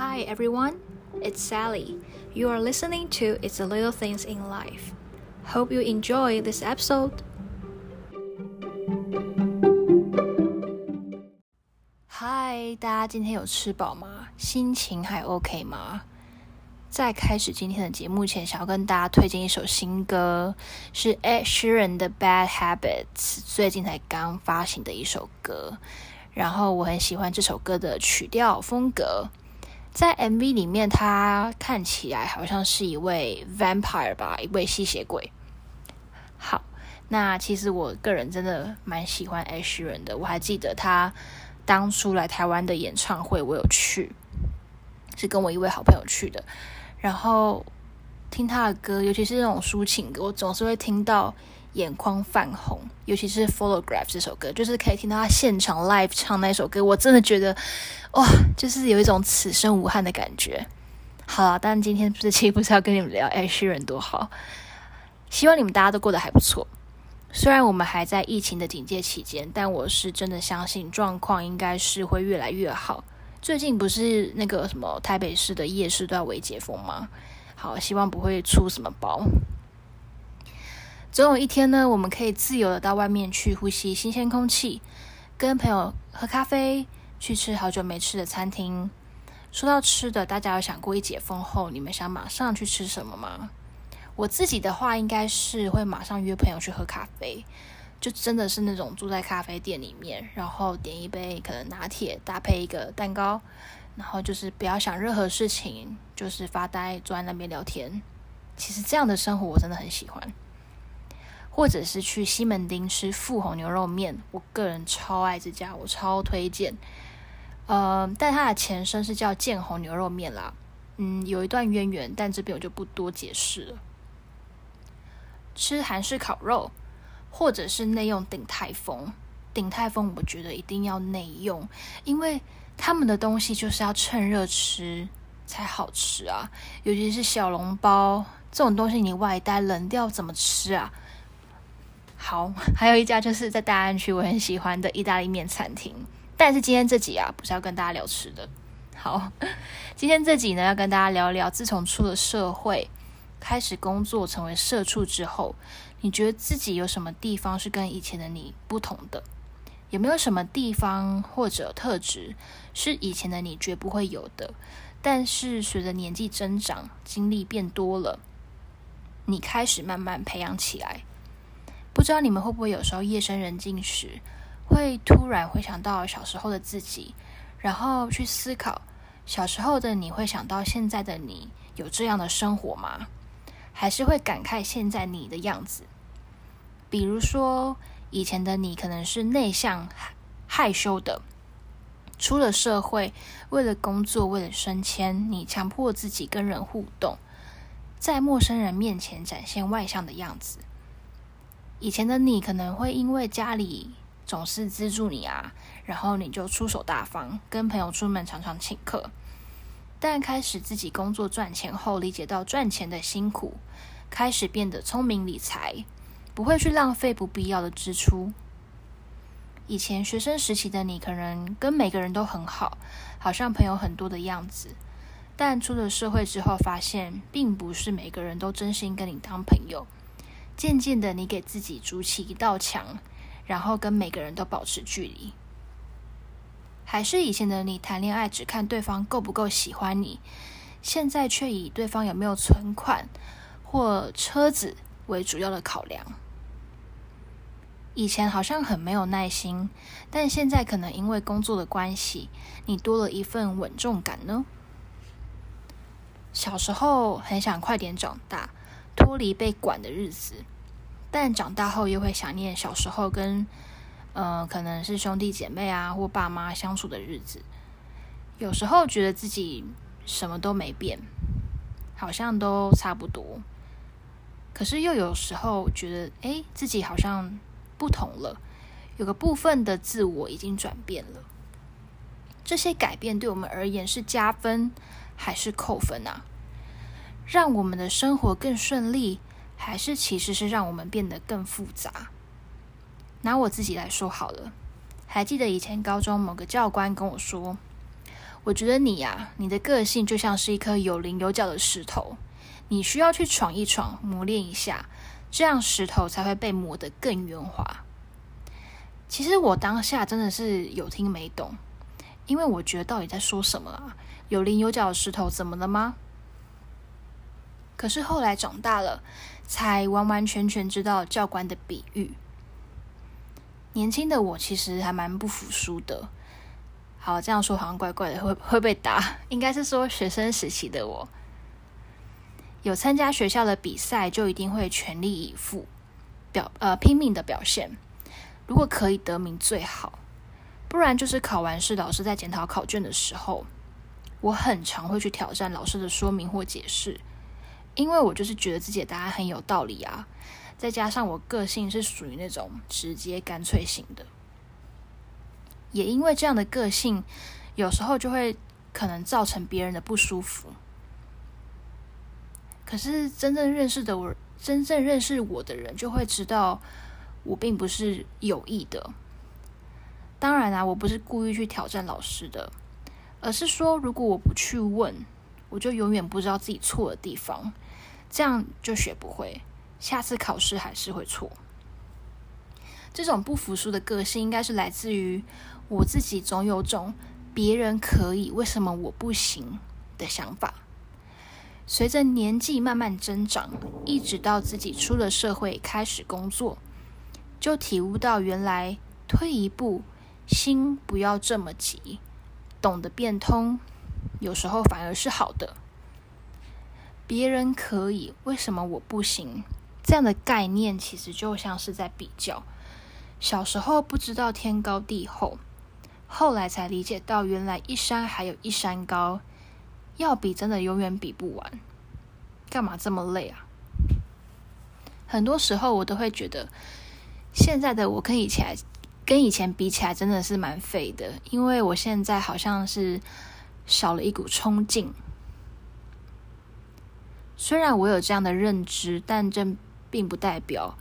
Hi everyone, it's Sally. You are listening to It's the Little Things in Life. Hope you enjoy this episode. Hi，大家今天有吃饱吗？心情还 OK 吗？在开始今天的节目前，想要跟大家推荐一首新歌，是 Ed Sheeran 的《Bad Habits》，最近才刚发行的一首歌。然后我很喜欢这首歌的曲调风格，在 MV 里面，他看起来好像是一位 vampire 吧，一位吸血鬼。好，那其实我个人真的蛮喜欢 Ash 的，我还记得他当初来台湾的演唱会，我有去，是跟我一位好朋友去的。然后听他的歌，尤其是那种抒情歌，我总是会听到。眼眶泛红，尤其是《Photograph》这首歌，就是可以听到他现场 live 唱那首歌，我真的觉得哇，就是有一种此生无憾的感觉。好了，但今天这期不是要跟你们聊 Ed Sheeran 多好，希望你们大家都过得还不错。虽然我们还在疫情的警戒期间，但我是真的相信状况应该是会越来越好。最近不是那个什么台北市的夜市都要微解封吗？好，希望不会出什么包。总有一天呢，我们可以自由的到外面去呼吸新鲜空气，跟朋友喝咖啡，去吃好久没吃的餐厅。说到吃的，大家有想过一解封后，你们想马上去吃什么吗？我自己的话，应该是会马上约朋友去喝咖啡，就真的是那种住在咖啡店里面，然后点一杯可能拿铁，搭配一个蛋糕，然后就是不要想任何事情，就是发呆，坐在那边聊天。其实这样的生活我真的很喜欢。或者是去西门町吃富红牛肉面，我个人超爱这家，我超推荐。呃，但它的前身是叫建红牛肉面啦，嗯，有一段渊源，但这边我就不多解释了。吃韩式烤肉，或者是内用鼎泰丰，鼎泰丰我觉得一定要内用，因为他们的东西就是要趁热吃才好吃啊，尤其是小笼包这种东西，你外带冷掉怎么吃啊？好，还有一家就是在大安区我很喜欢的意大利面餐厅。但是今天这集啊，不是要跟大家聊吃的。好，今天这集呢，要跟大家聊聊，自从出了社会，开始工作，成为社畜之后，你觉得自己有什么地方是跟以前的你不同的？有没有什么地方或者特质是以前的你绝不会有的？但是随着年纪增长，经历变多了，你开始慢慢培养起来。不知道你们会不会有时候夜深人静时，会突然回想到小时候的自己，然后去思考小时候的你会想到现在的你有这样的生活吗？还是会感慨现在你的样子？比如说以前的你可能是内向害羞的，出了社会，为了工作，为了升迁，你强迫自己跟人互动，在陌生人面前展现外向的样子。以前的你可能会因为家里总是资助你啊，然后你就出手大方，跟朋友出门常常请客。但开始自己工作赚钱后，理解到赚钱的辛苦，开始变得聪明理财，不会去浪费不必要的支出。以前学生时期的你可能跟每个人都很好，好像朋友很多的样子，但出了社会之后，发现并不是每个人都真心跟你当朋友。渐渐的，你给自己筑起一道墙，然后跟每个人都保持距离。还是以前的你谈恋爱只看对方够不够喜欢你，现在却以对方有没有存款或车子为主要的考量。以前好像很没有耐心，但现在可能因为工作的关系，你多了一份稳重感呢。小时候很想快点长大。脱离被管的日子，但长大后又会想念小时候跟，呃，可能是兄弟姐妹啊或爸妈相处的日子。有时候觉得自己什么都没变，好像都差不多。可是又有时候觉得，哎，自己好像不同了，有个部分的自我已经转变了。这些改变对我们而言是加分还是扣分啊？让我们的生活更顺利，还是其实是让我们变得更复杂？拿我自己来说好了，还记得以前高中某个教官跟我说，我觉得你呀，你的个性就像是一颗有棱有角的石头，你需要去闯一闯，磨练一下，这样石头才会被磨得更圆滑。其实我当下真的是有听没懂，因为我觉得到底在说什么啊？有棱有角的石头怎么了吗？可是后来长大了，才完完全全知道教官的比喻。年轻的我其实还蛮不服输的。好，这样说好像怪怪的，会会被打。应该是说学生时期的我，有参加学校的比赛，就一定会全力以赴，表呃拼命的表现。如果可以得名最好，不然就是考完试，老师在检讨考卷的时候，我很常会去挑战老师的说明或解释，因为我就是觉得自己的答案很有道理啊。再加上我个性是属于那种直接干脆型的，也因为这样的个性，有时候就会可能造成别人的不舒服。可是真正认识的我，真正认识我的人就会知道。我并不是有意的，当然啊，我不是故意去挑战老师的，而是说，如果我不去问，我就永远不知道自己错的地方，这样就学不会，下次考试还是会错。这种不服输的个性，应该是来自于我自己总有种别人可以，为什么我不行的想法。随着年纪慢慢增长，一直到自己出了社会开始工作。就体悟到，原来退一步，心不要这么急，懂得变通，有时候反而是好的。别人可以，为什么我不行？这样的概念其实就像是在比较。小时候不知道天高地厚，后来才理解到，原来一山还有一山高，要比真的永远比不完。干嘛这么累啊？很多时候我都会觉得。现在的我跟以前跟以前比起来，真的是蛮废的，因为我现在好像是少了一股冲劲。虽然我有这样的认知，但这并不代表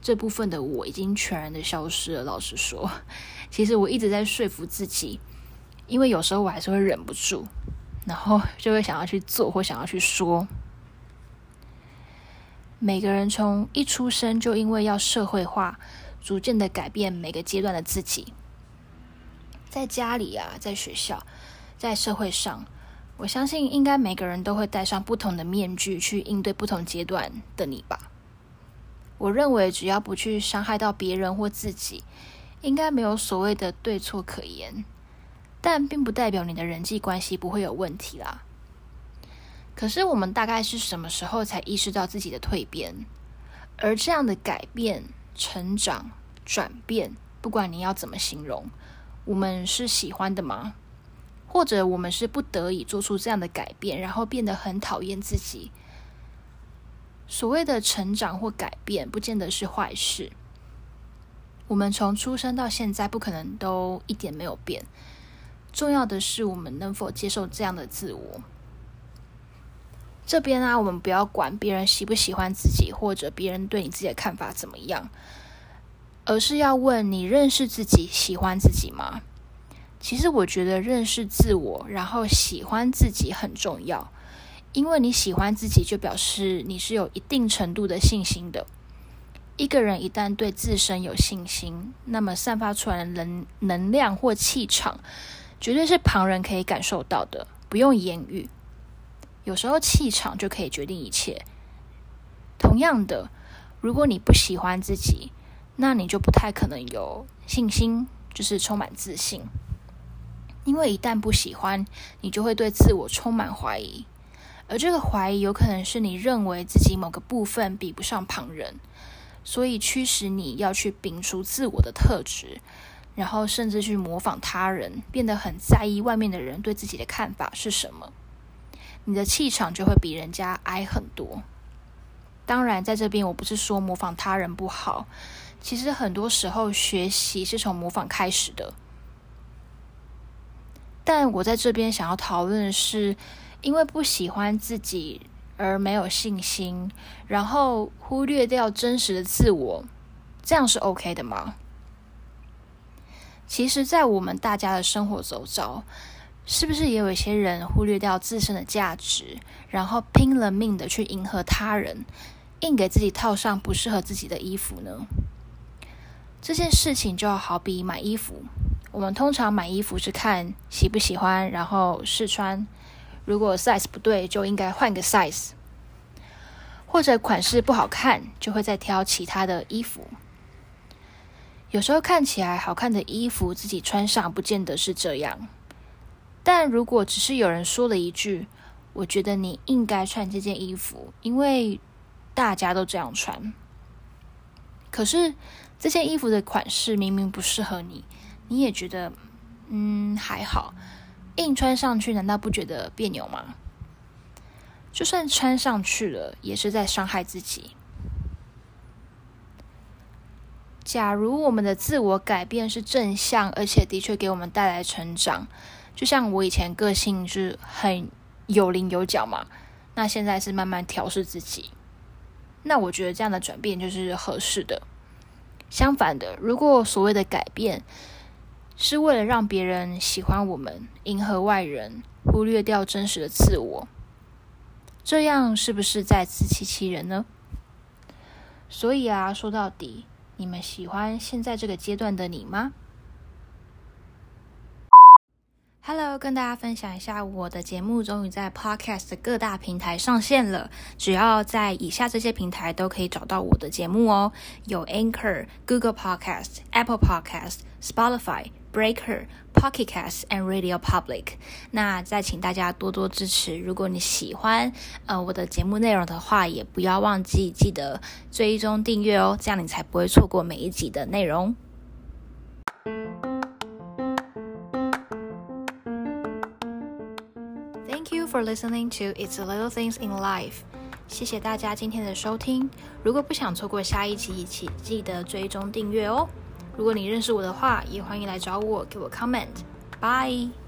这部分的我已经全然的消失了。老实说，其实我一直在说服自己，因为有时候我还是会忍不住，然后就会想要去做或想要去说。每个人从一出生就因为要社会化，逐渐的改变每个阶段的自己。在家里啊，在学校，在社会上，我相信应该每个人都会戴上不同的面具去应对不同阶段的你吧。我认为只要不去伤害到别人或自己，应该没有所谓的对错可言。但并不代表你的人际关系不会有问题啦。可是我们大概是什么时候才意识到自己的蜕变？而这样的改变、成长、转变，不管你要怎么形容，我们是喜欢的吗？或者我们是不得已做出这样的改变，然后变得很讨厌自己？所谓的成长或改变，不见得是坏事。我们从出生到现在，不可能都一点没有变。重要的是，我们能否接受这样的自我？这边啊，我们不要管别人喜不喜欢自己，或者别人对你自己的看法怎么样，而是要问你认识自己、喜欢自己吗？其实我觉得认识自我，然后喜欢自己很重要，因为你喜欢自己，就表示你是有一定程度的信心的。一个人一旦对自身有信心，那么散发出来的能能量或气场，绝对是旁人可以感受到的，不用言语。有时候气场就可以决定一切。同样的，如果你不喜欢自己，那你就不太可能有信心，就是充满自信。因为一旦不喜欢，你就会对自我充满怀疑，而这个怀疑有可能是你认为自己某个部分比不上旁人，所以驱使你要去摒除自我的特质，然后甚至去模仿他人，变得很在意外面的人对自己的看法是什么。你的气场就会比人家矮很多。当然，在这边我不是说模仿他人不好，其实很多时候学习是从模仿开始的。但我在这边想要讨论的是，因为不喜欢自己而没有信心，然后忽略掉真实的自我，这样是 OK 的吗？其实，在我们大家的生活周遭，是不是也有一些人忽略掉自身的价值，然后拼了命的去迎合他人，硬给自己套上不适合自己的衣服呢？这件事情就好比买衣服，我们通常买衣服是看喜不喜欢，然后试穿，如果 size 不对，就应该换个 size，或者款式不好看，就会再挑其他的衣服。有时候看起来好看的衣服，自己穿上不见得是这样。但如果只是有人说了一句：“我觉得你应该穿这件衣服，因为大家都这样穿。”可是这件衣服的款式明明不适合你，你也觉得嗯还好，硬穿上去难道不觉得别扭吗？就算穿上去了，也是在伤害自己。假如我们的自我改变是正向，而且的确给我们带来成长，就像我以前个性是很有棱有角嘛，那现在是慢慢调试自己，那我觉得这样的转变就是合适的。相反的，如果所谓的改变是为了让别人喜欢我们，迎合外人，忽略掉真实的自我，这样是不是在自欺欺人呢？所以啊，说到底。你们喜欢现在这个阶段的你吗？Hello，跟大家分享一下，我的节目终于在 Podcast 各大平台上线了。只要在以下这些平台都可以找到我的节目哦，有 Anchor、Google Podcast、Apple Podcast、Spotify。Breaker, Pocketcast and Radio Public，那再请大家多多支持。如果你喜欢呃我的节目内容的话，也不要忘记记得追踪订阅哦，这样你才不会错过每一集的内容。Thank you for listening to It's Little Things in Life。谢谢大家今天的收听。如果不想错过下一集，一起记得追踪订阅哦。如果你认识我的话，也欢迎来找我，给我 comment。Bye。